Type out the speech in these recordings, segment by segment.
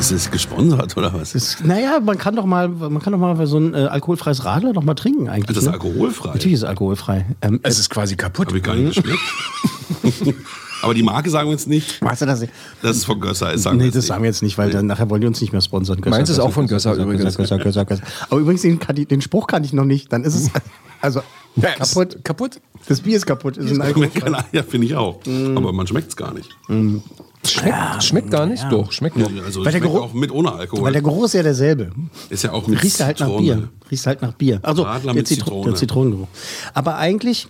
Ist es gesponsert oder was? Das, naja, man kann doch mal, man kann doch mal so ein äh, alkoholfreies Radler noch mal trinken eigentlich. Das ist ne? alkoholfrei. Natürlich ist es alkoholfrei. Ähm, Es ist quasi kaputt. Habe ich gar nicht geschmeckt. Aber die Marke sagen wir jetzt nicht. weißt du das? nicht? Das ist von Gösser. Ist, sagen Nee, das nicht. sagen wir jetzt nicht, weil dann nachher wollen die uns nicht mehr sponsern. Gösser, Meins ist auch von Gösser übrigens. Gösser, Gösser, Gösser. Aber übrigens, den, kann ich, den Spruch kann ich noch nicht. Dann ist es also Ja, kaputt. ist Kaputt? Das Bier ist kaputt. Ist ein alkoholfrei. Ja, finde ich auch. Aber man schmeckt es gar nicht. Schmeckt, schmeckt gar nicht? Doch, schmeckt doch. Also Weil der Geruch- auch mit ohne Alkohol. Weil der Geruch ist ja derselbe. ist ja auch mit Riechst du halt nach. Bier. Riechst halt nach Bier. Also Radler der, mit Zitro Zitrone. der Zitronengeruch. Aber eigentlich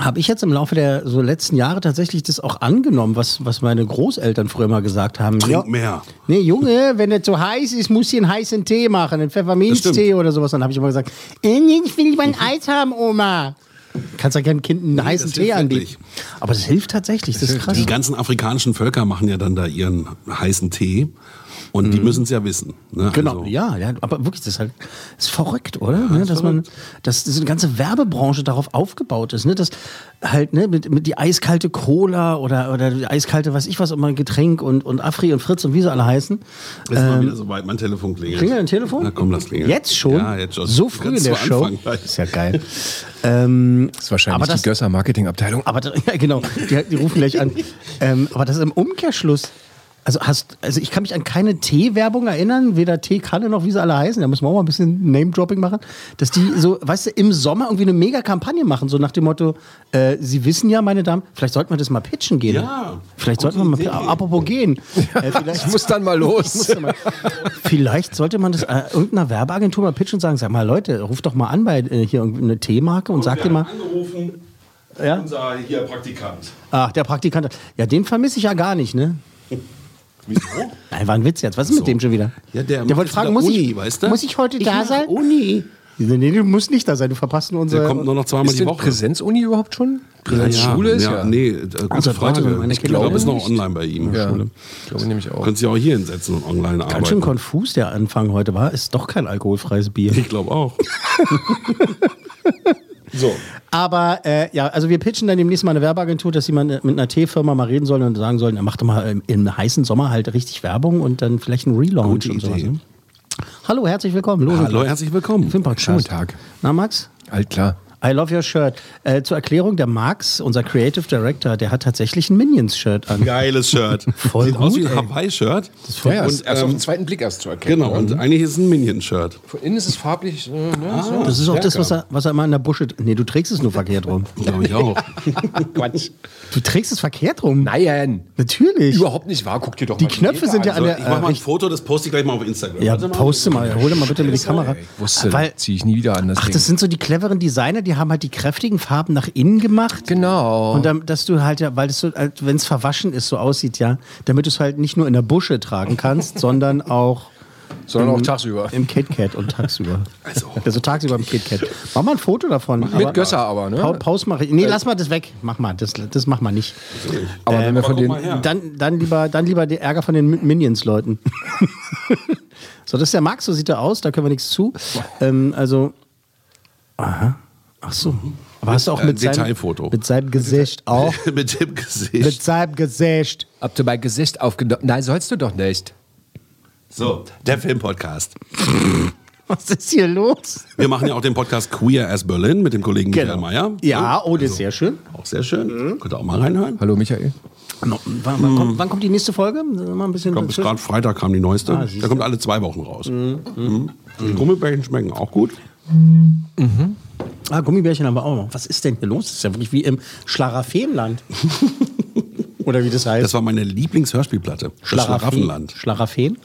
habe ich jetzt im Laufe der so letzten Jahre tatsächlich das auch angenommen, was, was meine Großeltern früher mal gesagt haben. Trink mehr. Nee, Junge, wenn es so heiß ist, muss sie einen heißen Tee machen, einen Pfefferminztee oder sowas. Dann habe ich immer gesagt, äh, ich will lieber ein Eis haben, Oma. Kannst ja keinem Kind einen heißen das Tee anbieten. Aber das hilft tatsächlich, das ist krass. Die ganzen afrikanischen Völker machen ja dann da ihren heißen Tee. Und die müssen es ja wissen. Ne? Genau, Also, ja, ja, aber wirklich, das ist halt das ist verrückt, oder? ne, dass man, dass diese ganze Werbebranche darauf aufgebaut ist, ne? Dass halt, ne, mit, mit die eiskalte Cola oder, oder die eiskalte, weiß ich was, immer Getränk und, und Afri und Fritz und wie sie alle heißen. Ist mal wieder soweit, mein Telefon klingelt. Klingelt dein Telefon? Na komm, das klingelt. Jetzt schon? Ja, jetzt schon. So früh in der Show. Gleich. Ist ja geil. ähm, Das ist wahrscheinlich Aber das- die Gösser Marketingabteilung. aber da- ja, genau, die, die rufen gleich an. Ähm, aber das ist im Umkehrschluss. Also hast, also ich kann mich an keine Tee-Werbung erinnern, weder Teekanne noch wie sie alle heißen. Da müssen wir auch mal ein bisschen Name-Dropping machen, dass die so, weißt du, im Sommer irgendwie eine Mega-Kampagne machen, so nach dem Motto: äh, Sie wissen ja, meine Damen, vielleicht sollten wir das mal pitchen gehen. Ja, vielleicht sollten wir mal, Idee. apropos gehen. Äh, Ich muss dann mal los. mal, vielleicht sollte man das äh, irgendeiner Werbeagentur mal pitchen und sagen: Sag mal, Leute, ruft doch mal an bei äh, hier irgendeine Teemarke und sagt dir mal. angerufen. Ja? Unser hier Praktikant. Ach, der Praktikant. Ja, den vermisse ich ja gar nicht, ne? Wieso? Nein, war ein Witz jetzt. Was ist mit dem schon wieder? Ja, der macht wollte fragen, muss, Uni, ich, weißt du? muss ich heute Ich da sein? Uni. Nee, du musst nicht da sein. Du verpasst nur unsere. Der kommt nur noch zweimal Ist die Woche. Präsenzuni überhaupt schon? Präsenzschule ist ja. Nee, äh, gute Also, Frage. meine ich glaube, ist noch online bei ihm. Ja, Schule. ich glaube nämlich auch. Können Sie auch hier hinsetzen und online Ganz schön arbeiten. konfus der Anfang heute war. Ist doch kein alkoholfreies Bier. Ich glaube auch. so. Aber äh, ja, also wir pitchen dann demnächst mal eine Werbeagentur, dass sie mal mit einer Teefirma mal reden sollen und sagen sollen, er macht doch mal im, im heißen Sommer halt richtig Werbung und dann vielleicht einen Relaunch Gute und sowas. Ne? Hallo, herzlich willkommen. Los Hallo, herzlich willkommen. Schönen Tag. Na, Max? Halt klar. I love your shirt. Äh, zur Erklärung, der Max, unser Creative Director, der hat tatsächlich ein Minions-Shirt an. Geiles Shirt. Voll Sieht aus gut, wie ein. Hawaii-Shirt. Ja, ja, Und, ist erst auf ähm, den zweiten Blick erst zu erkennen. Genau, und eigentlich ist es ein Minion-Shirt. Von innen ist es farblich. Äh, ne, so. Das ist auch das, was er, was er immer in der Busche. Nee, du trägst es nur verkehrt rum. Glaube ich auch. Quatsch. Du trägst es verkehrt rum? Nein. Natürlich. Überhaupt nicht wahr. Guck dir doch Die mal Knöpfe Jäger sind ja an. an der. Ich mach mal ein äh, Foto, das poste ich gleich mal auf Instagram. ja, poste mal. Hol dir mal bitte mit die Kamera. Ich wusste, Weil, ziehe ich nie wieder an das ach, das sind so die cleveren Designer, die haben halt die kräftigen Farben nach innen gemacht. genau. Und dann, dass du halt ja, weil es so, wenn es verwaschen ist, so aussieht, ja, damit du es halt nicht nur in der Busche tragen kannst, sondern auch Sondern auch tagsüber. im KitKat und tagsüber. Also. Also tagsüber im KitKat. Mach mal ein Foto davon. Mit Gösser aber, ne? Pa Pause mache ich. Nee, lass mal das weg. Mach mal, das, das mach mal nicht. Aber wenn wir von guck den. Dann, dann, lieber, dann lieber der Ärger von den Min- Minions-Leuten. so, das ist der Max, so sieht er aus, da können wir nichts zu. Ähm, also, aha, ach so. Aber hast du auch Äh, mit, seinem, Detailfoto. mit seinem Gesicht auch? Mit dem mit Gesicht. seinem Gesicht. Ob du mein Gesicht aufgenommen. Nein, sollst du doch nicht. So, der Filmpodcast. Was ist hier los? Wir machen ja auch den Podcast Queer as Berlin mit dem Kollegen Michael Mayer. Ja, oh, das ist sehr schön. Auch sehr schön. Könnt ihr auch mal reinhören. Hallo Michael. No, wann, wann, kommt, wann kommt die nächste Folge? Mal ein bisschen Ich glaube, bis gerade Freitag kam die neueste. Ah, Der kommt alle zwei Wochen raus. Mhm. Die Gummibärchen schmecken auch gut. Ah, Gummibärchen haben wir auch noch. Was ist denn hier los? Das ist ja wirklich wie im Schlaraffenland. Oder wie das heißt. Das war meine Lieblingshörspielplatte. Das Schlaraffen- Schlaraffenland. Schlaraffen?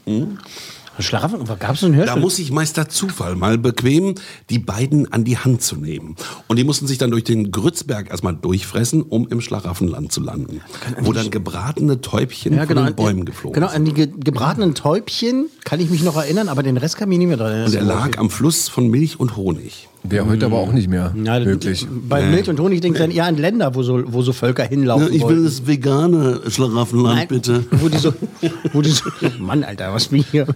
Gab es ein Da Hörspiel? muss sich Meister Zufall mal bequemen, die beiden an die Hand zu nehmen. Und die mussten sich dann durch den Grützberg erstmal durchfressen, um im Schlaraffenland zu landen. Wo dann gebratene Täubchen ja, genau, von den Bäumen geflogen genau, sind. an die ge gebratenen Täubchen kann ich mich noch erinnern, aber den Rest kann ich nicht mehr dran erinnern. Und er lag am Fluss von Milch und Honig. Wäre heute aber auch nicht mehr Ja, möglich. Bei Milch und Honig denke ich dann eher an Länder, wo so, wo so Völker hinlaufen wollten. das vegane Schlaraffenland, Nein, Wo die so, wo die so, Mann, Alter, was bin ich hier?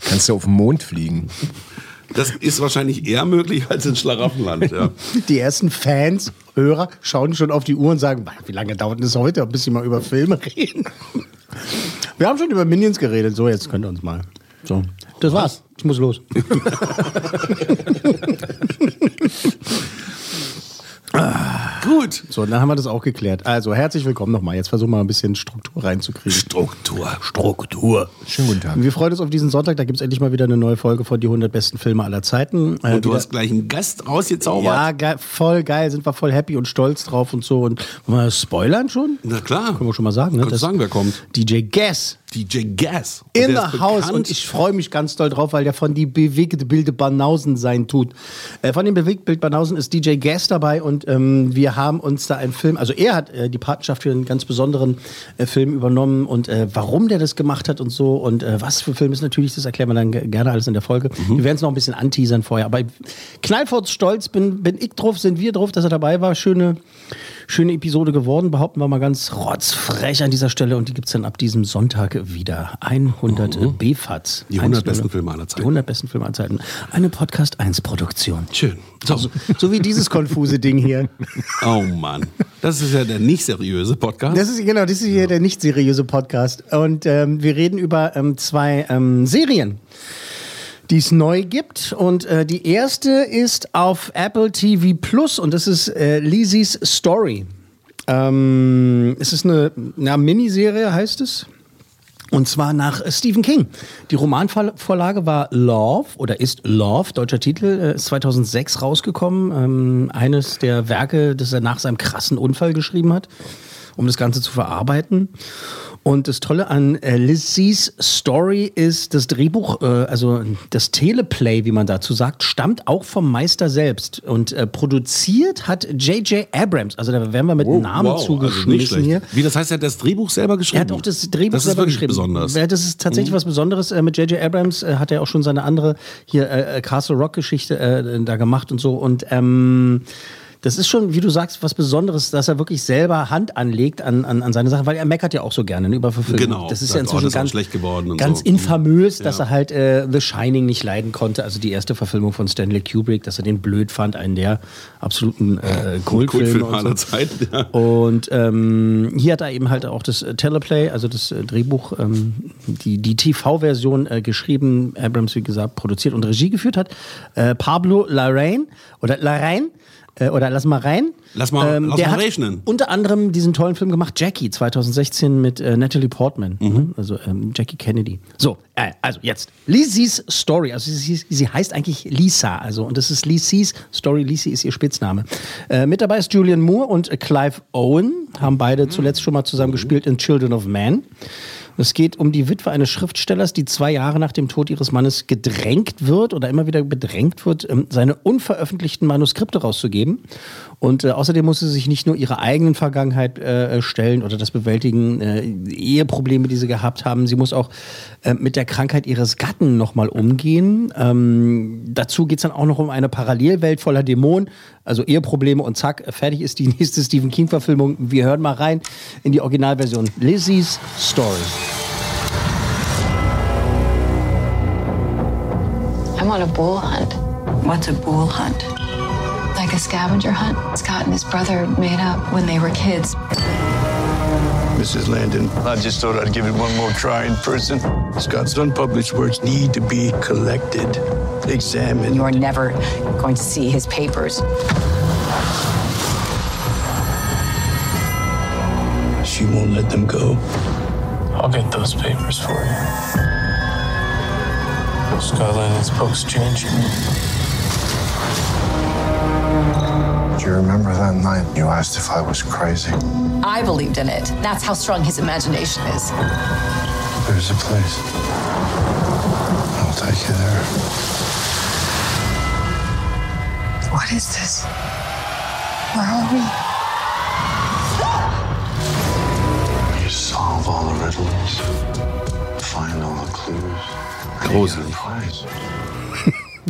Kannst du auf den Mond fliegen. Das ist wahrscheinlich eher möglich als in Schlaraffenland. Ja. Die ersten Fans, Hörer, schauen schon auf die Uhr und sagen, "Mann, wie lange dauert das heute, bis sie mal über Filme reden? Wir haben schon über Minions geredet, so jetzt könnt ihr uns mal. So, das war's. Ich muss los. Gut. So, dann haben wir das auch geklärt. Also, herzlich willkommen nochmal. Jetzt versuchen wir mal ein bisschen Struktur reinzukriegen. Struktur. Struktur. Schönen guten Tag. Wir freuen uns auf diesen Sonntag. Da gibt es endlich mal wieder eine neue Folge von die 100 besten Filme aller Zeiten. Äh, Und du wieder- hast gleich einen Gast rausgezaubert. Ja, ge voll geil. Sind wir voll happy und stolz drauf und so. Und wollen wir spoilern schon? Na klar. Können wir schon mal sagen, ne? Kannst sagen, wer kommt? DJ Guess. DJ Gas. Und In the House bekannt- und ich freue mich ganz doll drauf, weil der von die bewegte Bilde Banausen sein tut. Äh, von dem Bewegtbild Banausen ist DJ Gas dabei und ähm, wir haben uns da einen Film, also er hat äh, die Patenschaft für einen ganz besonderen äh, Film übernommen und äh, warum der das gemacht hat und so und äh, was für Film ist natürlich, das erklären wir dann ge- gerne alles in der Folge. Wir werden es noch ein bisschen anteasern vorher, aber knallfurz stolz bin, bin ich drauf, sind wir drauf, dass er dabei war. Schöne, schöne Episode geworden, behaupten wir mal ganz rotzfrech an dieser Stelle und die gibt es dann ab diesem Sonntag wieder. 100 BFATs. Die 100 100 besten Filme aller Zeiten. Die 100 besten Filme aller Zeiten. Eine Podcast 1 Produktion. Schön. So. So, so wie dieses konfuse Ding hier. Oh Mann. Das ist ja der nicht seriöse Podcast. Das ist genau, das ist hier der nicht seriöse Podcast. Und ähm, wir reden über ähm, zwei ähm, Serien, die es neu gibt. Und äh, die erste ist auf Apple TV Plus und das ist äh, Lizzie's Story. Ähm, es ist eine, eine Miniserie, heißt es. Und zwar nach äh, Stephen King. Die Romanvorlage war Love oder ist Love, deutscher Titel, äh, ist 2006 rausgekommen. Ähm, eines der Werke, das er nach seinem krassen Unfall geschrieben hat, um das Ganze zu verarbeiten. Und das Tolle an äh, Lizzies Story ist, das Drehbuch, äh, also das Teleplay, wie man dazu sagt, stammt auch vom Meister selbst. Und äh, produziert hat J.J. Abrams. Also da werden wir mit Namen wow, also zugeschmissen schlecht. hier. Wie, das heißt, er hat das Drehbuch selber geschrieben? Er hat auch das Drehbuch das selber geschrieben. besonders. Mhm. Das ist tatsächlich was Besonderes. Äh, mit J.J. Abrams äh, hat er auch schon seine andere hier äh, äh, Castle Rock Geschichte äh, da gemacht und so. Und ähm, das ist schon, wie du sagst, was Besonderes, dass er wirklich selber Hand anlegt an, an, an seine Sachen, weil er meckert ja auch so gerne ne, über Verfilmungen. Genau, Das ist ja inzwischen ist ganz, schlecht geworden ganz so. infamös, dass Ja. er halt äh, The Shining nicht leiden konnte. Also die erste Verfilmung von Stanley Kubrick, dass er den blöd fand, einen der absoluten äh, Kultfilme. Kultfilm und so. aller Zeiten. Ja. Und ähm, hier hat er eben halt auch das äh, Teleplay, also das äh, Drehbuch, ähm, die, die TV-Version äh, geschrieben, Abrams, wie gesagt, produziert und Regie geführt hat. Äh, Pablo Larraín oder Larraín äh, oder lass mal rein. Lass mal- lass der mal hat rechnen. Unter anderem diesen tollen Film gemacht, Jackie, 2016 mit äh, Natalie Portman, Mhm. ne? also ähm, Jackie Kennedy. So, äh, also jetzt, Lizzie's Story, also sie, sie heißt eigentlich Lisa, also und das ist Lizzie's Story, Lizzie ist ihr Spitzname. Äh, mit dabei ist Julian Moore und Clive Owen, haben beide Mhm. zuletzt schon mal zusammen gespielt in Children of Man. Es geht um die Witwe eines Schriftstellers, die zwei Jahre nach dem Tod ihres Mannes gedrängt wird oder immer wieder bedrängt wird, ähm, seine unveröffentlichten Manuskripte rauszugeben. Und äh, außerdem muss sie sich nicht nur ihrer eigenen Vergangenheit äh, stellen oder das bewältigen, äh, Eheprobleme, die sie gehabt haben. Sie muss auch äh, mit der Krankheit ihres Gatten nochmal umgehen. Ähm, dazu geht es dann auch noch um eine Parallelwelt voller Dämonen, also Eheprobleme und zack, fertig ist die nächste Stephen King-Verfilmung. Wir hören mal rein in die Originalversion. Lizzie's Story. I'm on a bull hunt. What's a bull hunt? Like a scavenger hunt Scott and his brother made up when they were kids. Mrs. Landon, I just thought I'd give it one more try in person. Scott's unpublished works need to be collected, examined. You're never going to see his papers. She won't let them go. I'll get those papers for you. Scott Landon's books change. You remember that night you asked if I was crazy? I believed in it. That's how strong his imagination is. There's a place. I'll take you there. What is this? Where are we? You solve all the riddles, find all the clues. and you get a prize.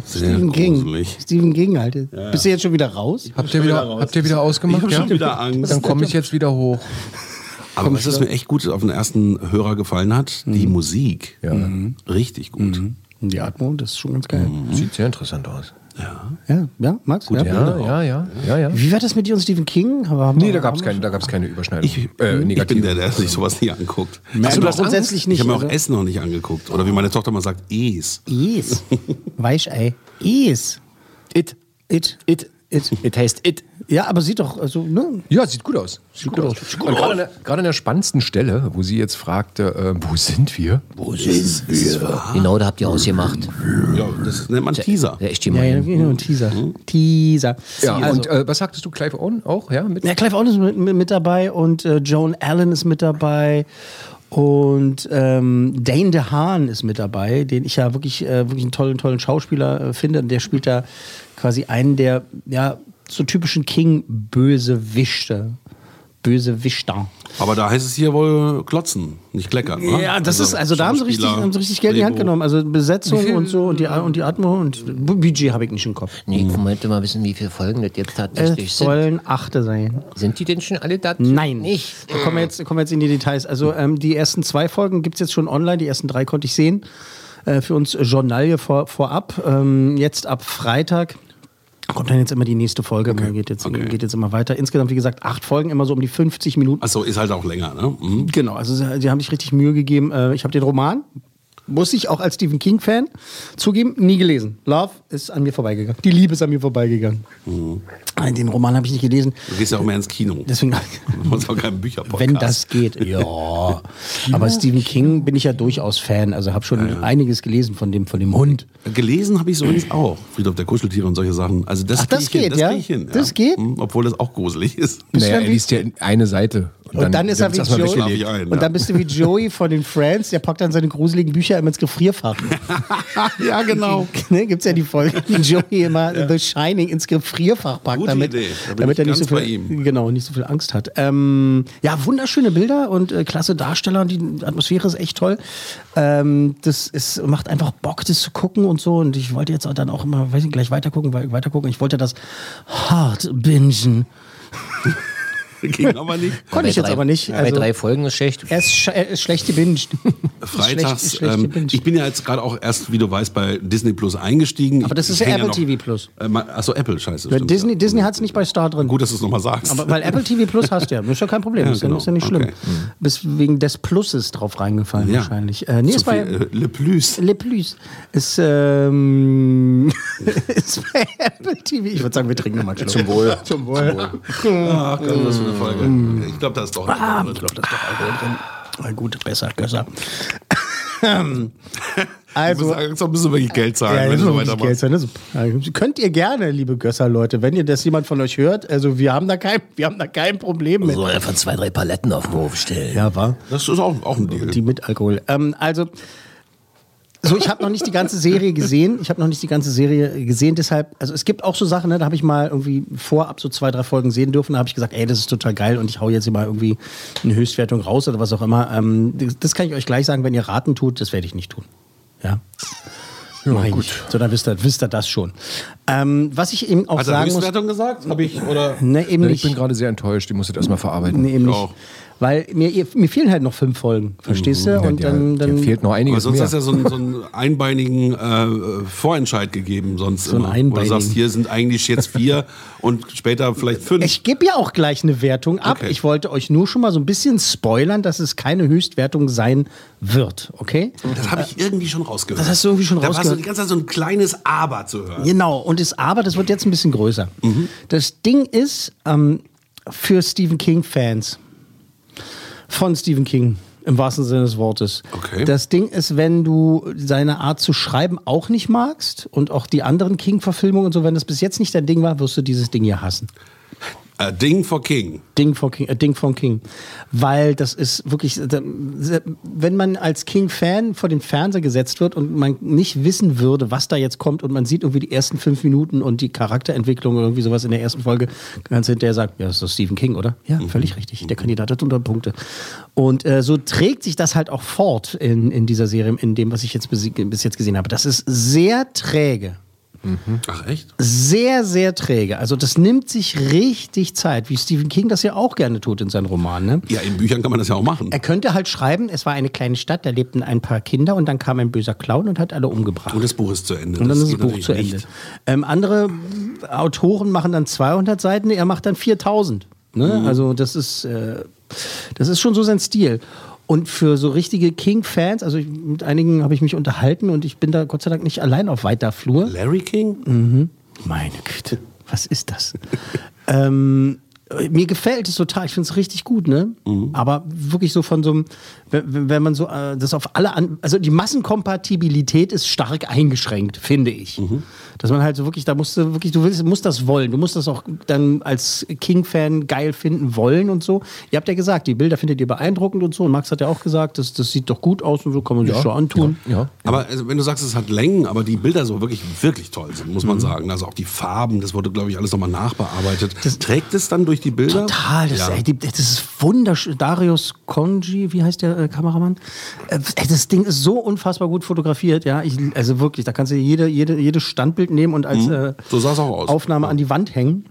Sehr Stephen King. Stephen King, halt. Bist du jetzt schon wieder raus? Habt ihr wieder, habt ihr wieder ausgemacht? Ich hab schon wieder Angst. Dann komme ich jetzt wieder hoch. Aber was es mir echt gut auf den ersten Hörer gefallen hat, die Musik. Ja. Richtig gut. Die Atmung, das ist schon ganz geil. Sieht sehr interessant aus. Ja, ja, Max? ja. Ja, ja, ja, ja, ja. Wie war das mit dir und Stephen King? Aber Nee, da gab es keine, da gab's keine Überschneidung. Ich, äh, ich bin negative. der, der sich sowas nie anguckt. Also das grundsätzlich nicht. Ich habe mir auch also- Essen noch nicht angeguckt. Oder wie meine Tochter mal sagt, Es. Is. Weichei. Is. It. It. It. It. It heißt It. Ja, aber sieht doch, also, ne? Ja, sieht gut aus. Sieht gut aus. Und gerade, an der, gerade an der spannendsten Stelle, wo sie jetzt fragte, äh, wo sind wir? Wo sind wir? Genau, da habt ihr ausgemacht. Ja, das nennt man Teaser. Ja, echt Ja, ja, genau, Teaser. Teaser. Ja, also, und äh, was sagtest du, Clive Owen auch? Ja, mit ja, Clive Owen ist mit, mit, mit dabei und äh, Joan Allen ist mit dabei. Und ähm, Dane DeHaan ist mit dabei, den ich ja wirklich, äh, wirklich einen tollen, tollen Schauspieler äh, finde. Und der spielt da quasi einen der ja, so typischen King-Bösewichte. Bösewichter. Aber da heißt es hier wohl klotzen, nicht kleckern. wa? Ja, das ist, also da haben sie richtig, haben sie richtig Geld in die Hand genommen. Also Besetzung und so und die, und die Atmo und Budget habe ich nicht im Kopf. Nee, ich wollte mal wissen, wie viele Folgen das jetzt tatsächlich Es sind. sollen achte sein. Sind die denn schon alle da? Nein. Nicht. Da kommen wir jetzt, kommen wir jetzt in die Details. Also ähm, die ersten zwei Folgen gibt es jetzt schon online, die ersten drei konnte ich sehen. Äh, für uns Journalie vor, vorab. Ähm, jetzt ab Freitag kommt dann jetzt immer die nächste Folge. Geht, jetzt, Okay. geht jetzt immer weiter. Insgesamt, wie gesagt, acht Folgen, immer so um die 50 Minuten. Achso, ist halt auch länger, ne? Mhm. Genau, also sie, sie haben sich richtig Mühe gegeben. Äh, ich habe den Roman, muss ich auch als Stephen King-Fan zugeben, nie gelesen. Love ist an mir vorbeigegangen. Die Liebe ist an mir vorbeigegangen. Äh, Den Roman habe ich nicht gelesen. Du gehst ja auch mehr ins Kino. Deswegen, Du musst auch keinen Bücherpodcast. wenn das geht, ja. Aber Stephen King bin ich ja durchaus Fan. Also habe schon einiges gelesen von dem, von dem Hund. Gelesen habe ich es übrigens auch. Friedhof der Kuscheltiere und solche Sachen. Also das, Ach, das geht, hin, ja? das ich hin. Das geht? Mhm, Obwohl das auch gruselig ist. Naja, du er liest ja eine Seite. Und dann ist er wie Joey. Ein. Und ja. dann bist du wie Joey von den Friends, der packt dann seine gruseligen Bücher immer ins Gefrierfach. ja, genau. ne, Gibt es ja die Folge, wie Joey immer The Shining ins Gefrierfach packt, Gute damit. Da damit er nicht so, viel, genau, nicht so viel Angst hat. Ähm, ja, wunderschöne Bilder und äh, klasse Darsteller und die Atmosphäre ist echt toll. Ähm, das ist, macht einfach Bock, das zu gucken und so. Und ich wollte jetzt auch dann auch immer, weiß ich, gleich weiter gucken, wei- weiter gucken. Ich wollte das hart bingen. Ging aber nicht. Konnte ich Bei jetzt drei- aber nicht. Bei Also, drei Folgen ist schlecht. er ist, sch- er ist schlecht gebinged. Freitags, Schlecht- schlecht ähm, gebinged. ich bin ja jetzt gerade auch erst, wie du weißt, bei Disney Plus eingestiegen. Aber das Ich- ist ich ja Apple noch- TV Plus. Äh, Achso, Apple, scheiße. Ja, Disney ja. Disney hat es nicht bei Star drin. Gut, dass du es nochmal sagst. Aber weil Apple TV Plus hast du ja, ist ja kein Problem, Ja, ist, ja, genau. ist ja nicht schlimm. Okay. Bist wegen des Pluses drauf reingefallen Ja. wahrscheinlich. Äh, nee, Zu ist bei viel, äh, Le Plus. Le Plus. Ist, ähm, ist bei Apple TV. Ich würde sagen, wir trinken nochmal Zum Wohl. Zum Wohl. Ach Gott, was eine Folge. Ich glaube, da ist doch. Ah, ich glaube, das ist doch Alkohol drin. Na gut, besser, besser. Also, also, jetzt müssen wir wirklich Geld zahlen, Ja, wenn so wirklich weitermachst. Geld ist- ja, könnt ihr gerne, liebe Gösser-Leute, wenn ihr das jemand von euch hört. Also wir haben da kein, wir haben da kein Problem mit. So einfach zwei, drei Paletten auf den Hof stellen. Ja, war. Das ist auch, auch ein Deal. Die mit Alkohol. Ähm, also, so, ich habe noch nicht die ganze Serie gesehen. Ich habe noch nicht die ganze Serie gesehen, deshalb, also es gibt auch so Sachen, ne, da habe ich mal irgendwie vorab so zwei, drei Folgen sehen dürfen. Da habe ich gesagt, ey, das ist total geil und ich hau jetzt hier mal irgendwie eine Höchstwertung raus oder was auch immer. Ähm, das, kann ich euch gleich sagen, wenn ihr raten tut, das werde ich nicht tun. Ja. Mach ich gut. Nicht. So, dann wisst ihr, wisst ihr das schon. Ähm, was ich eben auch Hat sagen muss. Höchstwertung gesagt? Habe ich, oder? Ne, eben Ich nicht. bin gerade sehr enttäuscht, ich muss das erstmal verarbeiten. Nee, eben nicht. auch. Weil mir, mir fehlen halt noch fünf Folgen, verstehst du? Ja, Und der, dann, dann fehlt noch Aber einiges sonst mehr. hast du ja so einen, so einen einbeinigen äh, Vorentscheid gegeben, sonst So einen immer. Wo du sagst, hier sind eigentlich jetzt vier und später vielleicht fünf. Ich gebe ja auch gleich eine Wertung ab. Okay. Ich wollte euch nur schon mal so ein bisschen spoilern, dass es keine Höchstwertung sein wird, okay? Das habe ich irgendwie schon rausgehört. Das hast du irgendwie schon da war so rausgehört. die ganze Zeit so ein kleines Aber zu hören. Genau, und das Aber, das wird jetzt ein bisschen größer. Mhm. Das Ding ist, ähm, für Stephen King-Fans, von Stephen King, im wahrsten Sinne des Wortes. Okay. Das Ding ist, wenn du seine Art zu schreiben auch nicht magst und auch die anderen King-Verfilmungen und so, wenn das bis jetzt nicht dein Ding war, wirst du dieses Ding hier hassen. A Ding for King. Ding for King, äh, Ding von King. Weil das ist wirklich, äh, wenn man als King-Fan vor den Fernseher gesetzt wird und man nicht wissen würde, was da jetzt kommt und man sieht irgendwie die ersten fünf Minuten und die Charakterentwicklung oder irgendwie sowas in der ersten Folge, ganz hinterher sagt, ja, das ist doch Stephen King, oder? Ja, völlig richtig. Der Kandidat hat 100 Punkte. Und äh, so trägt sich das halt auch fort in, in dieser Serie, in dem, was ich jetzt bis, bis jetzt gesehen habe. Das ist sehr träge. Ach echt? Sehr, sehr träge. Also das nimmt sich richtig Zeit, wie Stephen King das ja auch gerne tut in seinen Romanen. Ne? Ja, in Büchern kann man das ja auch machen. Er könnte halt schreiben, es war eine kleine Stadt, da lebten ein paar Kinder und dann kam ein böser Clown und hat alle umgebracht. Und das Buch ist zu Ende. Und dann ist das Buch zu Ende. Ähm, andere Autoren machen dann 200 Seiten, er macht dann 4000. Ne? Also das ist, äh, das ist schon so sein Stil. Und für so richtige King-Fans, also ich, mit einigen habe ich mich unterhalten und ich bin da Gott sei Dank nicht allein auf weiter Flur. Larry King? Mhm. Meine Güte, was ist das? ähm, mir gefällt es total, ich finde es richtig gut, ne? Aber wirklich so von so einem, wenn, wenn man so äh, das auf alle an, also die Massenkompatibilität ist stark eingeschränkt, finde ich. Dass man halt so wirklich, da musst du wirklich, du willst, musst das wollen, du musst das auch dann als King-Fan geil finden wollen und so. Ihr habt ja gesagt, die Bilder findet ihr beeindruckend und so. Und Max hat ja auch gesagt, das, das sieht doch gut aus und so kann man sich schon antun. Ja. Aber also, wenn du sagst, es hat Längen, aber die Bilder so wirklich, wirklich toll sind, muss man Mhm. sagen. Also auch die Farben, das wurde, glaube ich, alles nochmal nachbearbeitet. Trägt es dann durch die Bilder? Total, das, Ja. ey, die, das ist wunderschön. Darius Konji, wie heißt der äh, Kameramann? Äh, ey, das Ding ist so unfassbar gut fotografiert, ja. Ich, also wirklich, da kannst du jede, jede, jedes Standbild nehmen und als Mhm. äh, So. Aufnahme an die Wand hängen.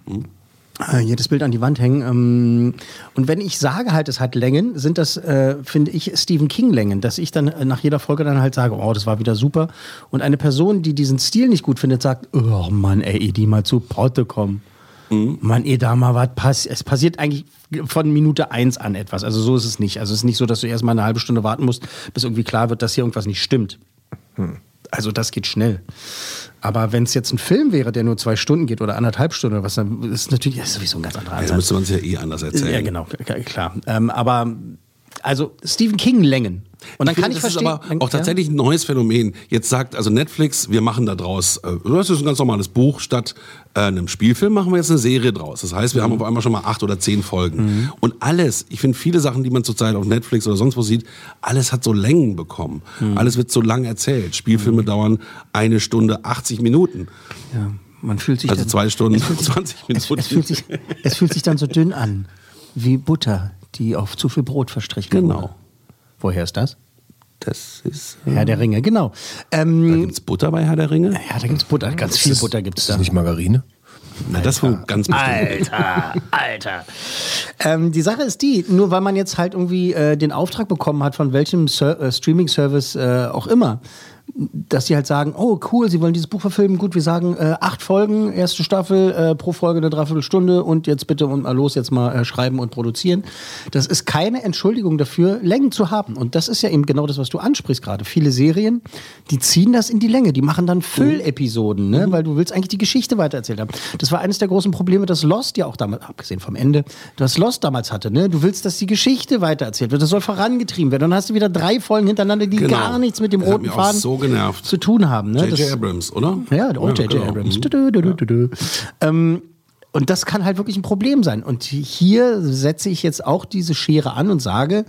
Äh, jedes Bild an die Wand hängen. Ähm, und wenn ich sage halt, es hat Längen, sind das, äh, finde ich, Stephen King-Längen, dass ich dann äh, nach jeder Folge dann halt sage, oh, das war wieder super. Und eine Person, die diesen Stil nicht gut findet, sagt, oh Mann, ey, die mal zu Potte kommen. Mann, eh da mal was passiert. Es passiert eigentlich von Minute eins an etwas. Also so ist es nicht. Also es ist nicht so, dass du erstmal eine halbe Stunde warten musst, bis irgendwie klar wird, dass hier irgendwas nicht stimmt. Also das geht schnell. Aber wenn es jetzt ein Film wäre, der nur zwei Stunden geht oder anderthalb Stunden oder was, dann ist es natürlich das ist sowieso ein ganz anderer Ja, Ansatz. dann müsste man es ja eh anders erzählen. Ja, genau, klar. Ähm, aber also Stephen King Längen. Und dann finde, kann ich das verstehen. ist aber auch tatsächlich ein neues Phänomen. Jetzt sagt also Netflix, wir machen da draus, äh, das ist ein ganz normales Buch, statt äh, einem Spielfilm machen wir jetzt eine Serie draus. Das heißt, wir haben auf einmal schon mal acht oder zehn Folgen. Und alles, ich finde viele Sachen, die man zurzeit auf Netflix oder sonst wo sieht, alles hat so Längen bekommen. Alles wird so lang erzählt. Spielfilme dauern eine Stunde 80 Minuten. Ja, man fühlt sich Also dann- zwei Stunden sich- 20 Minuten. Es, es, fühlt sich, es fühlt sich dann so dünn an, wie Butter, die auf zu viel Brot verstrichen Genau. wurde. Woher ist das? Das ist. Herr der Ringe, genau. Da Ähm, gibt's Butter bei Herr der Ringe? ja, da gibt's Butter, ganz viel Butter gibt's Ist da. das nicht Margarine? Na, das wohl ganz bestimmt. Alter, Alter. Ähm, die Sache ist die, nur weil man jetzt halt irgendwie äh, den Auftrag bekommen hat, von welchem Ser äh, Streaming-Service äh, auch immer, dass sie halt sagen, oh cool, sie wollen dieses Buch verfilmen, gut, wir sagen äh, acht Folgen, erste Staffel, äh, pro Folge eine Dreiviertelstunde und jetzt bitte und mal los, jetzt mal äh, schreiben und produzieren. Das ist keine Entschuldigung dafür, Längen zu haben. Und das ist ja eben genau das, was du ansprichst gerade. Viele Serien, die ziehen das in die Länge, die machen dann Füllepisoden, ne? weil du willst eigentlich die Geschichte weitererzählt haben. Das war eines der großen Probleme, das Lost ja auch damals, abgesehen vom Ende, das Lost damals hatte. Ne? Du willst, dass die Geschichte weitererzählt wird, das soll vorangetrieben werden. Dann hast du wieder drei Folgen hintereinander, die Genau. gar nichts mit dem roten Faden so genervt. zu tun haben. Ne? J.J. Das- Abrams, oder? ja, der J.J. genau. Abrams. Mhm. Du, du, du. Ähm, und das kann halt wirklich ein Problem sein. Und hier setze ich jetzt auch diese Schere an und sage,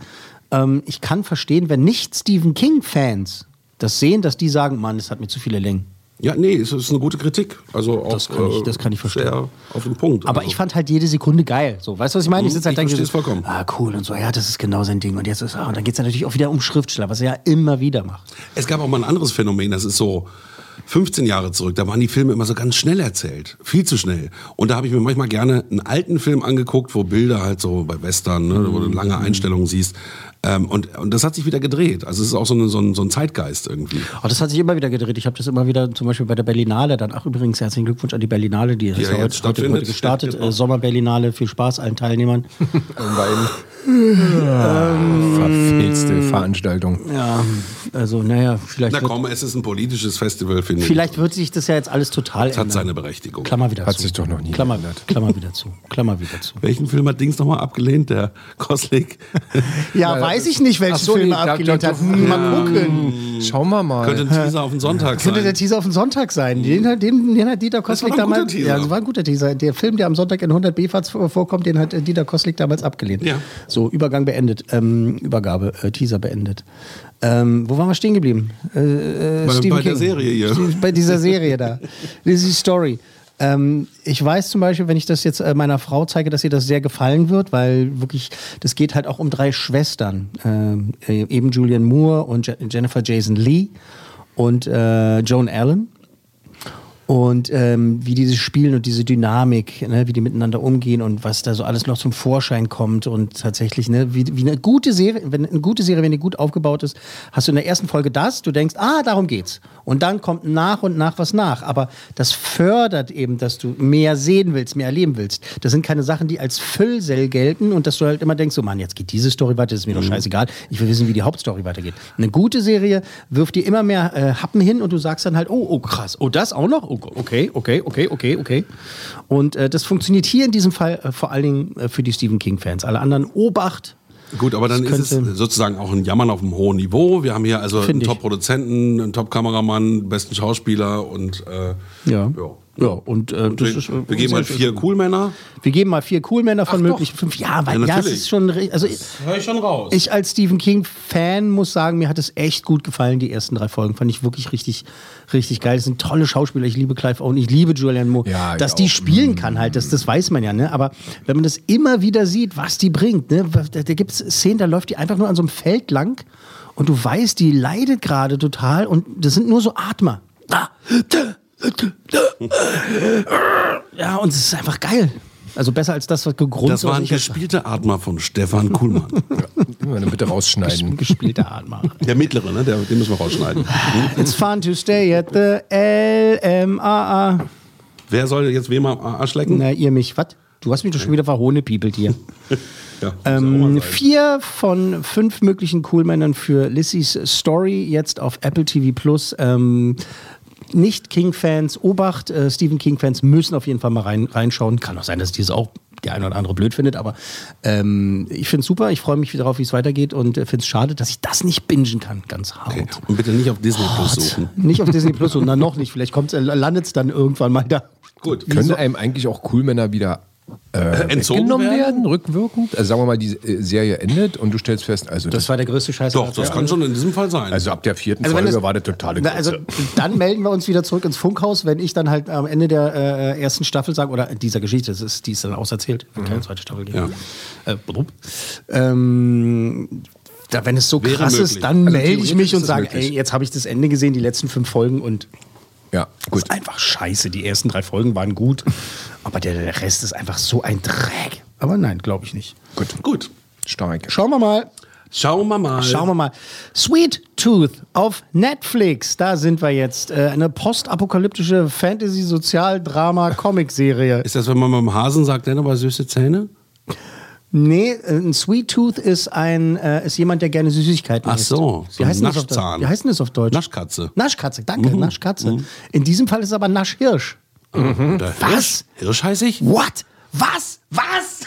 ähm, ich kann verstehen, wenn nicht Stephen King-Fans das sehen, dass die sagen, Mann, es hat mir zu viele Längen. Ja, nee, es ist eine gute Kritik. Also auch, Das kann ich- das kann ich verstehen. Auf den Punkt. Aber also. ich fand halt jede Sekunde geil. So, weißt du, was ich meine? Mhm, Ich sitze halt ich denke, so, vollkommen. Ah, cool und so. Ja, das ist genau sein Ding. Und jetzt ist, ah, und dann geht es natürlich auch wieder um Schriftsteller, was er ja immer wieder macht. Es gab auch mal ein anderes Phänomen, das ist so 15 Jahre zurück, da waren die Filme immer so ganz schnell erzählt, viel zu schnell. Und da habe ich mir manchmal gerne einen alten Film angeguckt, wo Bilder halt so bei Western, ne, wo du lange Einstellungen siehst. Ähm, und, und das hat sich wieder gedreht. Also es ist auch so, eine, so, ein, so ein Zeitgeist irgendwie. Oh, das hat sich immer wieder gedreht. Ich habe das immer wieder, zum Beispiel bei der Berlinale, dann, ach übrigens, herzlichen Glückwunsch an die Berlinale, die ist ja heute, heute, heute gestartet. Genau. Äh, Sommerberlinale, viel Spaß allen Teilnehmern. Verfilzte Veranstaltung. ja, also naja, vielleicht, Na wird, komm, es ist ein politisches Festival, finde ich. vielleicht wird sich das ja jetzt alles total Es hat ändern. seine Berechtigung. Klammer wieder Hat zu. sich doch noch nie Klammer, geändert. Klammer wieder zu. Klammer wieder zu. Welchen Film hat Dings nochmal abgelehnt, der Koslik? Ja, Weil weiß ich nicht, welche Ach so, Filme nee, da- abgelehnt hat. Mal gucken. Schauen wir mal. Könnte ein Teaser auf den Sonntag Könnte der sein. Teaser auf den Sonntag sein. Den, hat- den, den hat Dieter Koslik damals. Ja, das war ein guter Teaser. Der Film, der am Sonntag in 100 B-Fahrt vorkommt, den hat äh, Dieter Koslik damals abgelehnt. Ja. So, Übergang beendet. Ähm, Übergabe, äh, Teaser beendet. Ähm, wo waren wir stehen geblieben? Äh, äh, Bei- bei der. Serie hier. Bei dieser Serie da. Diese Story. Ähm, ich weiß zum Beispiel, wenn ich das jetzt äh, meiner Frau zeige, dass ihr das sehr gefallen wird, weil wirklich, das geht halt auch um drei Schwestern. Ähm, äh, eben Julianne Moore und Je Jennifer Jason Lee und äh, Joan Allen. Und ähm, wie die das spielen und diese Dynamik, ne, wie die miteinander umgehen und was da so alles noch zum Vorschein kommt und tatsächlich, ne, wie, wie eine gute Serie, wenn eine gute Serie, wenn die gut aufgebaut ist, hast du in der ersten Folge das, du denkst, ah, darum geht's. Und dann kommt nach und nach was nach. Aber das fördert eben, dass du mehr sehen willst, mehr erleben willst. Das sind keine Sachen, die als Füllsell gelten und dass du halt immer denkst, so Mann, jetzt geht diese Story weiter, das ist mir doch scheißegal. Ich will wissen, wie die Hauptstory weitergeht. Eine gute Serie wirft dir immer mehr äh, Happen hin und du sagst dann halt, oh, oh krass, oh das auch noch, oh, okay, okay, okay, okay, okay. Und äh, das funktioniert hier in diesem Fall äh, vor allen Dingen äh, für die Stephen King-Fans. Alle anderen, Obacht. Gut, aber dann ist es sozusagen auch ein Jammern auf einem hohen Niveau. Wir haben hier also einen. Top-Produzenten, einen Top-Kameramann, besten Schauspieler und äh, Ja. ja. Ja, und äh, das wir, ist, äh, wir geben halt vier Coolmänner. Wir geben mal vier Coolmänner von Ach möglichen fünf. Ja, weil Ja, ja, es ist schon. Also, Hör ich schon raus. Ich als Stephen King-Fan muss sagen, mir hat es echt gut gefallen, die ersten drei Folgen. Fand ich wirklich richtig, richtig geil. Das sind tolle Schauspieler. Ich liebe Clive Owen, ich liebe Julianne Moore. Ja, Dass die auch. spielen kann halt, das, das weiß man ja. Ne? Aber wenn man das immer wieder sieht, was die bringt, ne? da, da gibt es Szenen, da läuft die einfach nur an so einem Feld lang und du weißt, die leidet gerade total und das sind nur so Atmer. Ah, da, Ja, und es ist einfach geil. Also besser als das, was gegrunzt Das war ein gespielter Atmer von Stefan Kuhlmann. Dann bitte rausschneiden. gespielter Atmer. Der mittlere, ne? Der, den müssen wir rausschneiden. It's fun to stay at the LMAA. Wer soll jetzt wem am Arsch lecken? Na, ihr mich, was? Du hast mich doch schon wieder verhohnepiepelt hier. Ja, Ähm, ja vier von fünf möglichen Coolmännern für Lissys Story jetzt auf Apple TV Plus. Ähm, nicht King-Fans, Obacht, äh, Stephen King-Fans müssen auf jeden Fall mal rein, reinschauen. Kann auch sein, dass dieses auch der eine oder andere blöd findet, aber ähm, ich finde es super. Ich freue mich darauf, wie es weitergeht und äh, finde es schade, dass ich das nicht bingen kann. Ganz hart. Okay. Und bitte nicht auf Disney Plus suchen. Nicht auf Disney Plus und dann noch nicht. Vielleicht landet es dann irgendwann mal da. Gut. Können einem eigentlich auch Coolmänner wieder äh, Entzogen werden? werden, rückwirkend? Also sagen wir mal, die Serie endet und du stellst fest, also Das war der größte Scheiß. Doch, das kann schon in diesem Fall sein. also ab der vierten Also wenn Folge es- war das totale Na, also dann melden wir uns wieder zurück ins Funkhaus, wenn ich dann halt am Ende der äh, ersten Staffel sage, oder dieser Geschichte, das ist, die ist dann auserzählt, wird keine zweite Staffel geben. Ja. Äh, ähm, da, wenn es so Wäre krass möglich. ist, dann Also melde ich mich und sage, ey, jetzt habe ich das Ende gesehen, die letzten fünf Folgen und ja, das gut. ist einfach scheiße. Die ersten drei Folgen waren gut, aber der, der Rest ist einfach so ein Dreck. Aber nein, glaube ich nicht. Gut. Gut. Stark. Schauen wir mal. Schauen wir mal. Schauen wir mal. Sweet Tooth auf Netflix. Da sind wir jetzt. Äh, eine postapokalyptische Fantasy-Sozialdrama-Comic-Serie. Ist das, wenn man beim Hasen sagt, der hat aber süße Zähne? Nee, äh, ein Sweet Tooth ist, ein, äh, ist jemand, der gerne Süßigkeiten Ach isst. so, so Wie heißt, ein denn das auf Deutsch? Naschzahn. Wie heißt denn das auf Deutsch? Naschkatze. Naschkatze, danke, Naschkatze. In diesem Fall ist es aber Naschhirsch. Der Was? Hirsch, Hirsch heiß ich? What? Was? Was?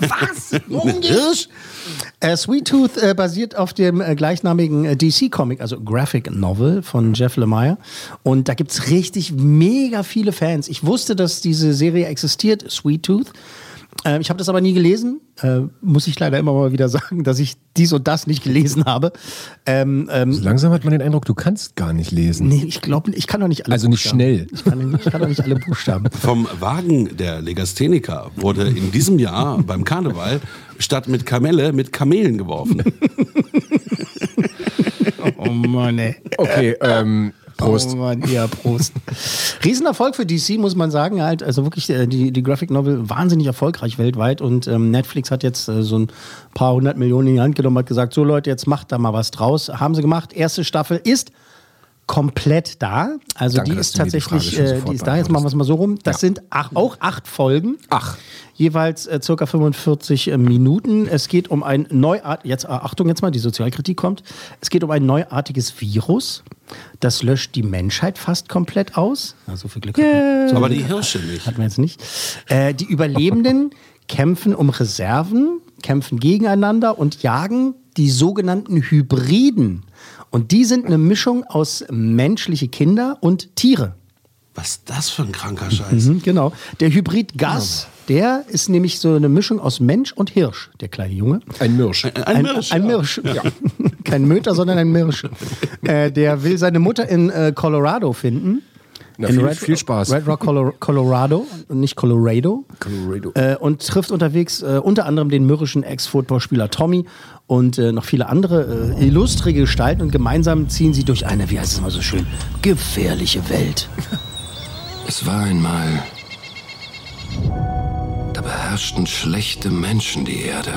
Was? Worum geht's? Äh, Sweet Tooth äh, basiert auf dem äh, gleichnamigen äh, DC-Comic, also Graphic Novel von Jeff Lemire. Und da gibt es richtig mega viele Fans. Ich wusste, dass diese Serie existiert, Sweet Tooth. Äh, ich habe das aber nie gelesen. Äh, muss ich leider immer mal wieder sagen, dass ich dies und das nicht gelesen habe. Ähm, ähm, So langsam hat man den Eindruck, du kannst gar nicht lesen. nee, ich glaube, ich kann doch nicht alle Also nicht Buchstaben. schnell. Ich kann, ich kann doch nicht alle Buchstaben. Vom Wagen der Legastheniker wurde in diesem Jahr beim Karneval statt mit Kamelle mit Kamelen geworfen. Oh Mann, ey. Okay, ähm, Prost. Oh Mann, ja, Prost. Riesenerfolg für DC, muss man sagen. Halt, also wirklich äh, die, die Graphic Novel wahnsinnig erfolgreich weltweit. Und ähm, Netflix hat jetzt äh, so ein paar hundert Millionen in die Hand genommen, hat gesagt, so Leute, jetzt macht da mal was draus. Haben sie gemacht. Erste Staffel ist komplett da. Also Danke, die ist die tatsächlich, Frage schon äh, die ist da. Jetzt machen wir es mal so rum. Das Ja. sind ach, auch acht Folgen. Ach. Jeweils äh, circa 45 äh, Minuten. Es geht um ein neuart jetzt äh, Achtung jetzt mal, die Sozialkritik kommt. Es geht um ein neuartiges Virus. Das löscht die Menschheit fast komplett aus. Ja, so viel Glück hat man- so Aber die Hirsche nicht. hat man jetzt nicht. Äh, die Überlebenden kämpfen um Reserven, kämpfen gegeneinander und jagen die sogenannten Hybriden. Und die sind eine Mischung aus menschliche Kinder und Tiere. Was ist das für ein kranker Scheiß? Mhm, genau. Der Hybrid Gas, der ist nämlich so eine Mischung aus Mensch und Hirsch, der kleine Junge. Ein Mirsch. Ein, Ein, Mirsch, ein ja. Mirsch, ja. Kein Möter, sondern ein Mirsch. äh, der will seine Mutter in äh, Colorado finden. Na, in viel- viel Spaß. Red Rock, Colo- Colorado, und nicht Colorado. Colorado. Äh, und trifft unterwegs äh, unter anderem den mürrischen Ex-Footballspieler Tommy und äh, noch viele andere äh, illustre Gestalten. Und gemeinsam ziehen sie durch eine, wie heißt es mal so schön, gefährliche Welt. Es war einmal. Da beherrschten schlechte Menschen die Erde.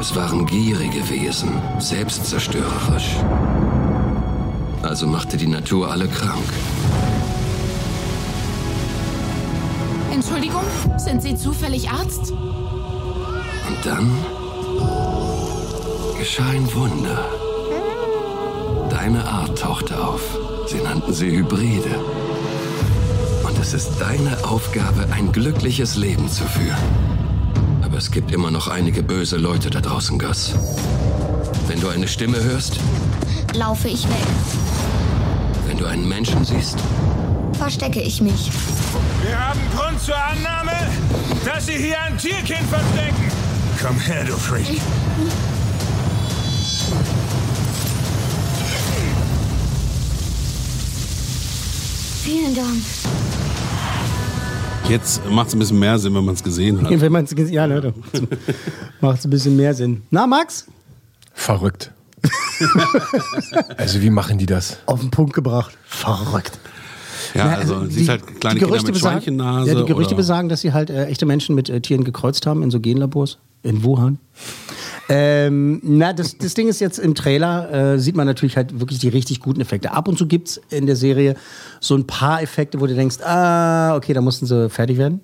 Es waren gierige Wesen, selbstzerstörerisch. Also machte die Natur alle krank. Entschuldigung, sind Sie zufällig Arzt? Und dann geschah ein Wunder. Deine Art tauchte auf. Sie nannten sie Hybride. Und es ist deine Aufgabe, ein glückliches Leben zu führen. Aber es gibt immer noch einige böse Leute da draußen, Gus. Wenn du eine Stimme hörst, Laufe ich weg. wenn du einen Menschen siehst, Verstecke ich mich. Wir haben Grund zur Annahme, dass Sie hier ein Tierkind verstecken. Komm her, du Freak. Vielen Dank. Jetzt macht es ein bisschen mehr Sinn, wenn man es gesehen hat. Wenn man's, ges- ja, ne, macht es ein bisschen mehr Sinn. Na, Max? Verrückt. also wie machen die das? Auf den Punkt gebracht. Verrückt. Ja, Na, also, die- siehst halt kleine die Kinder Gerüchte mit besagen- Schweinchennase. Ja, die Gerüchte oder- besagen, dass sie halt äh, echte Menschen mit äh, Tieren gekreuzt haben in so Genlabors in Wuhan. Ähm, na, das, das Ding ist jetzt im Trailer, äh, sieht man natürlich halt wirklich die richtig guten Effekte. Ab und zu gibt es in der Serie so ein paar Effekte, wo du denkst, ah, okay, da mussten sie fertig werden.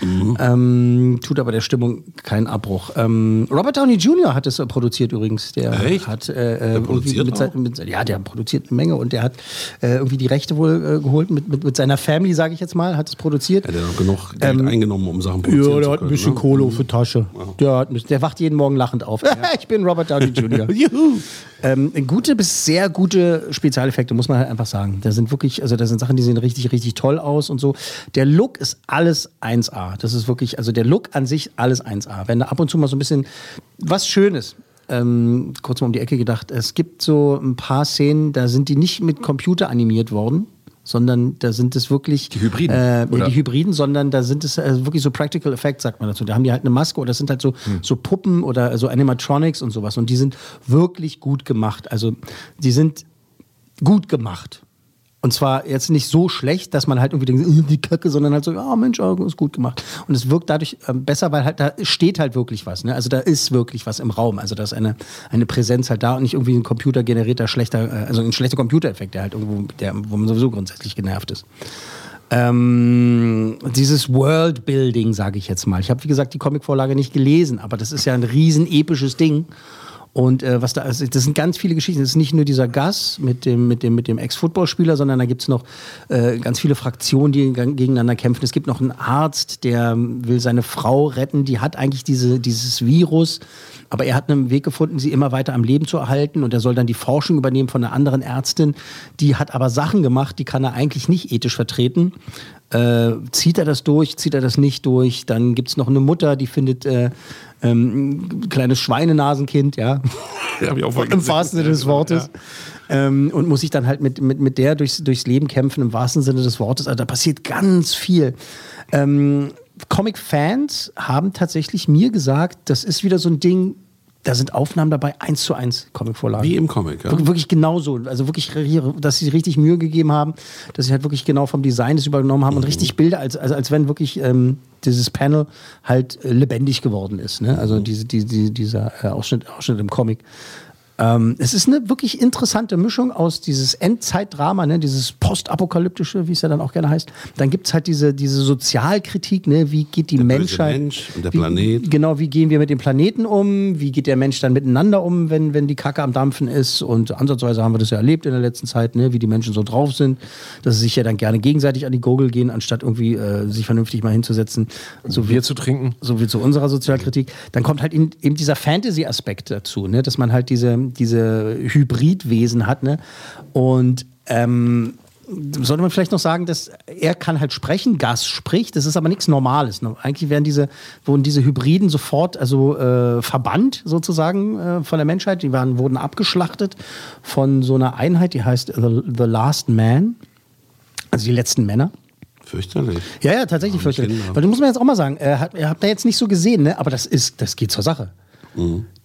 Mhm. Ähm, tut aber der Stimmung keinen Abbruch. Ähm, Robert Downey Jr. hat es äh, produziert übrigens. Der Echt? hat äh, äh, irgendwie produziert mit, sein- mit, ja, der produziert eine Menge und der hat äh, irgendwie die Rechte wohl äh, geholt mit, mit, mit seiner Family, sage ich jetzt mal, hat es produziert. Hat er noch genug Geld Ähm, eingenommen, um Sachen produzieren Ja, der zu hat können, ein bisschen ne? Kohle auf der Tasche. Der, hat, ein- der wacht jeden Morgen lachend auf. ich bin Robert Downey Jr. Juhu. Ähm, gute bis sehr gute Spezialeffekte, muss man halt einfach sagen. Da sind wirklich, also da sind Sachen, die sehen richtig, richtig toll aus und so. Der Look ist alles 1A. Das ist wirklich, also der Look an sich alles 1A. Wenn da ab und zu mal so ein bisschen was Schönes. Ähm, kurz mal um die Ecke gedacht. Es gibt so ein paar Szenen, da sind die nicht mit Computer animiert worden, sondern da sind es wirklich die Hybriden, äh, nee, die Hybriden, sondern da sind es äh, wirklich so Practical Effects, sagt man dazu. Da haben die halt eine Maske oder das sind halt so, so Puppen oder so Animatronics und sowas. Und die sind wirklich gut gemacht. Also die sind gut gemacht. Und zwar jetzt nicht so schlecht, dass man halt irgendwie denkt, "Äh, die Kacke, sondern halt so, ja Mensch, oh, ist gut gemacht. Und es wirkt dadurch ähm, besser, weil halt da steht halt wirklich was. Ne? Also da ist wirklich was im Raum. Also da ist eine, eine Präsenz halt da und nicht irgendwie ein computergenerierter schlechter, äh, also ein schlechter Computereffekt, der halt irgendwo, der, wo man sowieso grundsätzlich genervt ist. Ähm, dieses Worldbuilding, sage ich jetzt mal. Ich habe, wie gesagt, die Comicvorlage nicht gelesen, aber das ist ja ein riesen episches Ding. Und äh, was da ist, das sind ganz viele Geschichten. Das ist nicht nur dieser Gas mit dem, mit dem, mit dem Ex-Footballspieler, sondern da gibt es noch äh, ganz viele Fraktionen, die geg- gegeneinander kämpfen. Es gibt noch einen Arzt, der will seine Frau retten. Die hat eigentlich diese, dieses Virus, aber er hat einen Weg gefunden, sie immer weiter am Leben zu erhalten. Und er soll dann die Forschung übernehmen von einer anderen Ärztin. Die hat aber Sachen gemacht, die kann er eigentlich nicht ethisch vertreten. Äh, zieht er das durch, zieht er das nicht durch? Dann gibt es noch eine Mutter, die findet äh, ähm, ein kleines Schweinenasenkind, ja. Ja, ich auch voll Im wahrsten Sinne des Wortes. Ähm, und muss sich dann halt mit, mit, mit der durchs, durchs Leben kämpfen, im wahrsten Sinne des Wortes. Also da passiert ganz viel. Ähm, Comic-Fans haben tatsächlich mir gesagt, das ist wieder so ein Ding, da sind Aufnahmen dabei, eins zu eins Comicvorlagen. Wie im Comic, ja. Wir- Wirklich genauso. Also wirklich, dass sie richtig Mühe gegeben haben, dass sie halt wirklich genau vom Design das übernommen haben und richtig Bilder, als, also als wenn wirklich ähm, dieses Panel halt äh, lebendig geworden ist. Ne? Also diese, die, die, dieser äh, Ausschnitt, Ausschnitt im Comic. Ähm, es ist eine wirklich interessante Mischung aus dieses Endzeitdrama, ne, dieses postapokalyptische, wie es ja dann auch gerne heißt. Dann gibt es halt diese, diese Sozialkritik, ne, wie geht die Der Menschheit. Mensch und der wie, Planet. Genau, wie gehen wir mit dem Planeten um? Wie geht der Mensch dann miteinander um, wenn, wenn die Kacke am Dampfen ist? Und ansatzweise haben wir das ja erlebt in der letzten Zeit, ne, wie die Menschen so drauf sind, dass sie sich ja dann gerne gegenseitig an die Gurgel gehen, anstatt irgendwie äh, sich vernünftig mal hinzusetzen. So Bier zu trinken. so wie zu unserer Sozialkritik. Dann kommt halt in, eben dieser Fantasy-Aspekt dazu, ne? dass man halt diese, diese Hybridwesen hat. Ne? Und ähm, sollte man vielleicht noch sagen, dass er kann halt sprechen, Gas spricht, das ist aber nichts Normales. Ne? Eigentlich werden diese, wurden diese Hybriden sofort also äh, verbannt sozusagen äh, von der Menschheit. Die waren, wurden abgeschlachtet von so einer Einheit, die heißt The, The Last Man, also die letzten Männer. Fürchterlich. Ja, ja, tatsächlich fürchterlich. Weil du musst mir jetzt auch mal sagen, äh, hat, ihr habt da jetzt nicht so gesehen, ne? aber das ist, das geht zur Sache.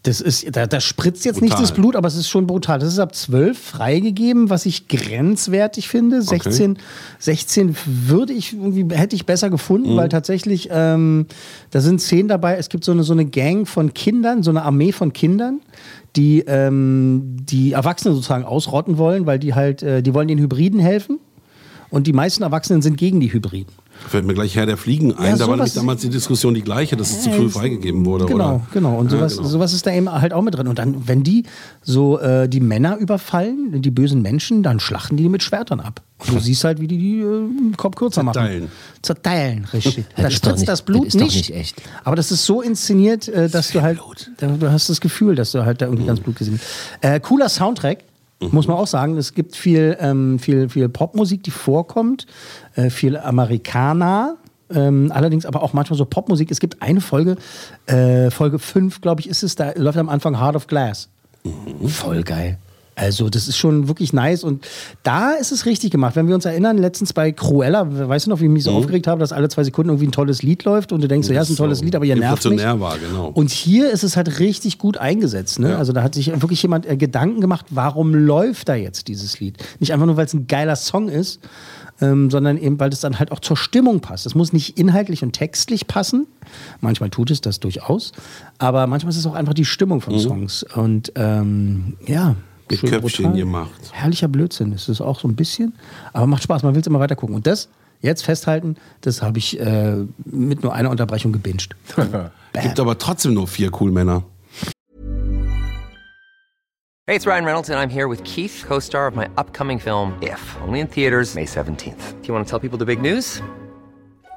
Das ist, da, da spritzt jetzt nicht Brutal. das Blut, aber es ist schon brutal. Das ist ab 12 freigegeben, was ich grenzwertig finde. 16, 16 würde ich irgendwie, hätte ich besser gefunden, Mhm. weil tatsächlich, ähm, da sind Szenen dabei, es gibt so eine, so eine Gang von Kindern, so eine Armee von Kindern, die ähm, die Erwachsenen sozusagen ausrotten wollen, weil die halt, äh, die wollen den Hybriden helfen. Und die meisten Erwachsenen sind gegen die Hybriden. Fällt mir gleich Herr der Fliegen ein. Ja, da war nämlich damals die Diskussion die gleiche, dass es zu früh freigegeben wurde. Genau, oder? genau. Und Ja, sowas, genau. sowas ist da eben halt auch mit drin. Und dann, wenn die so äh, die Männer überfallen, die bösen Menschen, dann schlachten die mit Schwertern ab. Und du siehst halt, wie die die äh, Kopf kürzer Zerteilen. machen. Zerteilen, richtig. Das da spritzt nicht- das Blut das nicht. nicht echt. Aber das ist so inszeniert, äh, dass du halt, du hast das Gefühl, dass du halt da irgendwie ganz Blut gesehen hast. Äh, cooler Soundtrack. Muss man auch sagen, es gibt viel, ähm, viel, viel Popmusik, die vorkommt, äh, viel Amerikaner, ähm, allerdings aber auch manchmal so Popmusik. Es gibt eine Folge, äh, Folge 5, glaube ich, ist es, da läuft am Anfang Heart of Glass. Voll geil. Also, das ist schon wirklich nice und da ist es richtig gemacht. Wenn wir uns erinnern, letztens bei Cruella, weißt du noch, wie ich mich so aufgeregt habe, dass alle zwei Sekunden irgendwie ein tolles Lied läuft und du denkst, so, ja, ist ein tolles Lied, aber ihr nervt mich. War, genau. Und hier ist es halt richtig gut eingesetzt. Ne? Also da hat sich wirklich jemand äh, Gedanken gemacht, warum läuft da jetzt dieses Lied? Nicht einfach nur, weil es ein geiler Song ist, ähm, sondern eben, weil es dann halt auch zur Stimmung passt. Es muss nicht inhaltlich und textlich passen. Manchmal tut es das durchaus. Aber manchmal ist es auch einfach die Stimmung von Songs. Und ähm, ja. Mit schön Köpfchen brutal. gemacht. Herrlicher Blödsinn ist es auch so ein bisschen. Aber macht Spaß, man will es immer weiter gucken. Und das, jetzt festhalten, das habe ich äh, mit nur einer Unterbrechung gebinged. Gibt aber trotzdem nur vier cool Männer. Hey, it's Ryan Reynolds, and I'm here with Keith, co star of my upcoming film, If, only in theaters, May 17th. Do you want to tell people the big news?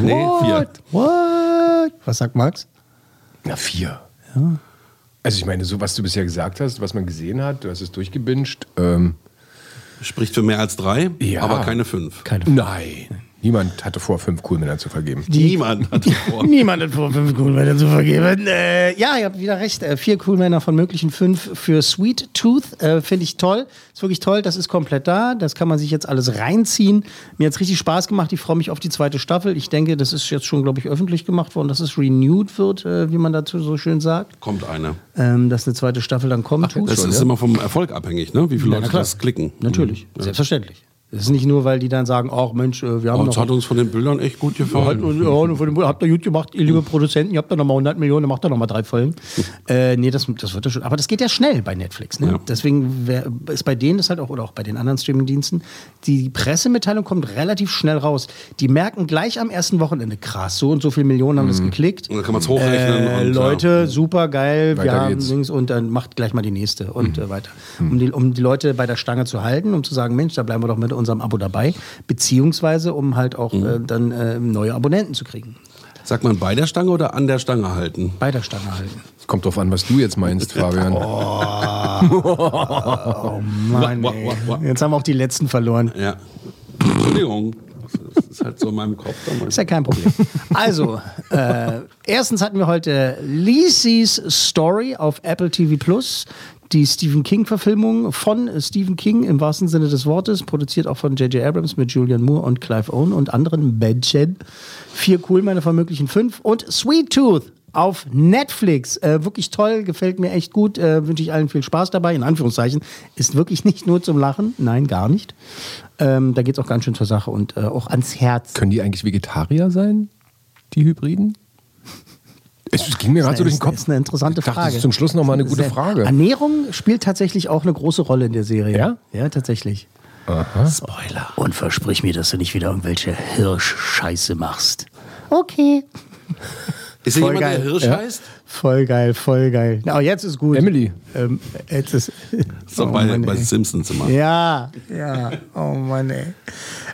Nee, vier. What? Was sagt Max? Na, vier. Also ich meine, so was du bisher gesagt hast, was man gesehen hat, du hast es durchgebinged. Ähm, Spricht für mehr als drei, Ja. aber keine fünf. Keine nein, niemand hatte vor, fünf Coolmänner zu vergeben. Niemand hatte vor. Niemand hat vor, fünf Coolmänner zu vergeben. Äh, ja, ihr habt wieder recht. Äh, vier Coolmänner von möglichen fünf für Sweet Tooth. Äh, Finde ich toll. Ist wirklich toll. Das ist komplett da. Das kann man sich jetzt alles reinziehen. Mir hat es richtig Spaß gemacht. Ich freue mich auf die zweite Staffel. Ich denke, das ist jetzt schon, glaube ich, öffentlich gemacht worden, dass es renewed wird, äh, wie man dazu so schön sagt. Kommt eine. Ähm, dass eine zweite Staffel dann kommt. Das ist immer vom Erfolg abhängig, ne? Wie viele Ja, Leute das klicken. Natürlich. Selbstverständlich. Das ist nicht nur, weil die dann sagen, ach Mensch, äh, wir haben Oh, noch... das hat uns von den Bildern echt gut gefallen. ja, und von dem- habt ihr gut gemacht, ihr liebe Produzenten, ihr habt da nochmal 100 Millionen, macht da nochmal drei Folgen. äh, nee, das, das wird ja schon. Aber das geht ja schnell bei Netflix. Ne? Ja. Deswegen wär, ist bei denen das halt auch, oder auch bei den anderen Streamingdiensten, die Pressemitteilung kommt relativ schnell raus. Die merken gleich am ersten Wochenende, krass, so und so viele Millionen haben das geklickt. Und dann kann man's hochrechnen Äh, und, Leute, ja. super geil, wir Weiter haben geht's. Dings und dann macht gleich mal die nächste und äh, weiter. Um, die, um die Leute bei der Stange zu halten, um zu sagen, Mensch, da bleiben wir doch mit unserem Abo dabei, beziehungsweise um halt auch äh, dann äh, neue Abonnenten zu kriegen. Sagt man bei der Stange oder an der Stange halten? Bei der Stange halten. Es kommt drauf an, was du jetzt meinst, Fabian. Oh Mann, Wah, ey. Jetzt haben auch die letzten verloren. Ja. Entschuldigung. Das ist halt so in meinem Kopf. damals. Ist ja kein Problem. Also, äh, erstens hatten wir heute Lisey's Story auf Apple TV Plus. Die Stephen King-Verfilmung von Stephen King im wahrsten Sinne des Wortes, produziert auch von J.J. Abrams mit Julian Moore und Clive Owen und anderen Badgen. Vier cool, meine vermöglichen fünf. Und Sweet Tooth auf Netflix. Äh, wirklich toll, gefällt mir echt gut. Äh, Wünsche ich allen viel Spaß dabei. In Anführungszeichen. Ist wirklich nicht nur zum Lachen. Nein, gar nicht. Ähm, da geht es auch ganz schön zur Sache und äh, auch ans Herz. Können die eigentlich Vegetarier sein, die Hybriden? Es ging mir gerade so durch den Kopf. Das ist eine interessante Ich dachte, Frage. das ist zum Schluss noch mal eine gute Frage. Ernährung spielt tatsächlich auch eine große Rolle in der Serie. Ja? Ja, tatsächlich. Spoiler. Und versprich mir, dass du nicht wieder irgendwelche Hirsch-Scheiße machst. Okay. Ist hier Voll jemand, der geil. Hirsch Ja. heißt? Voll geil, voll geil. Aber jetzt ist gut. Emily. Ähm, jetzt ist. So Oh bei, Mann, bei. Simpsons immer. Ja, ja. Oh Mann, ey.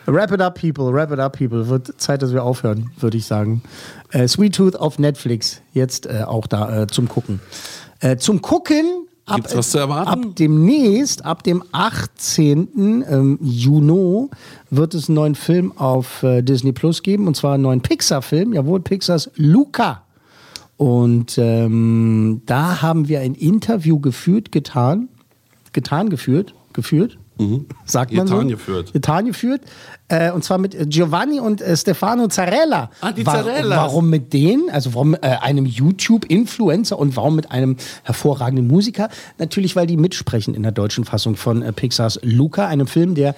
Wrap it up, people. Wrap it up, people. Wird Zeit, dass wir aufhören, würde ich sagen. Äh, Sweet Tooth auf Netflix. Jetzt äh, auch da äh, zum Gucken. Äh, zum Gucken. Ab, Gibt's was zu erwarten? Ab demnächst, ab dem 18. Ähm, Juni, wird es einen neuen Film auf äh, Disney Plus geben. Und zwar einen neuen Pixar-Film. Jawohl, Pixars Luca. Und ähm, da haben wir ein Interview geführt, getan, getan, geführt, geführt, sagt man Getan so? geführt. Getan geführt. Äh, und zwar mit äh, Giovanni und äh, Stefano Zarella. Ah, die Wa- Zarellas. Warum mit denen? Also warum äh, einem YouTube-Influencer und warum mit einem hervorragenden Musiker? Natürlich, weil die mitsprechen in der deutschen Fassung von äh, Pixars Luca, einem Film, der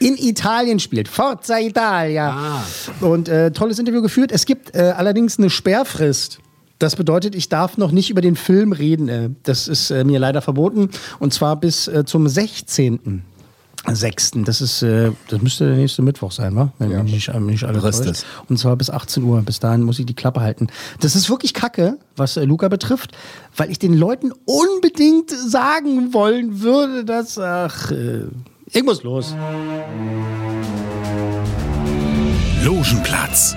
in Italien spielt. Forza Italia. Ah. Und äh, tolles Interview geführt. Es gibt allerdings eine Sperrfrist. Das bedeutet, ich darf noch nicht über den Film reden. Äh, Das ist äh, mir leider verboten. Und zwar bis äh, zum 16. 6. Das ist, äh, das müsste der nächste Mittwoch sein, wa? Wenn Ja. mich, äh, mich alles Frisst täuscht. Und zwar bis 18 Uhr. Bis dahin muss ich die Klappe halten. Das ist wirklich kacke, was äh, Luca betrifft, weil ich den Leuten unbedingt sagen wollen würde, dass, ach, äh, ich muss los. Logenplatz,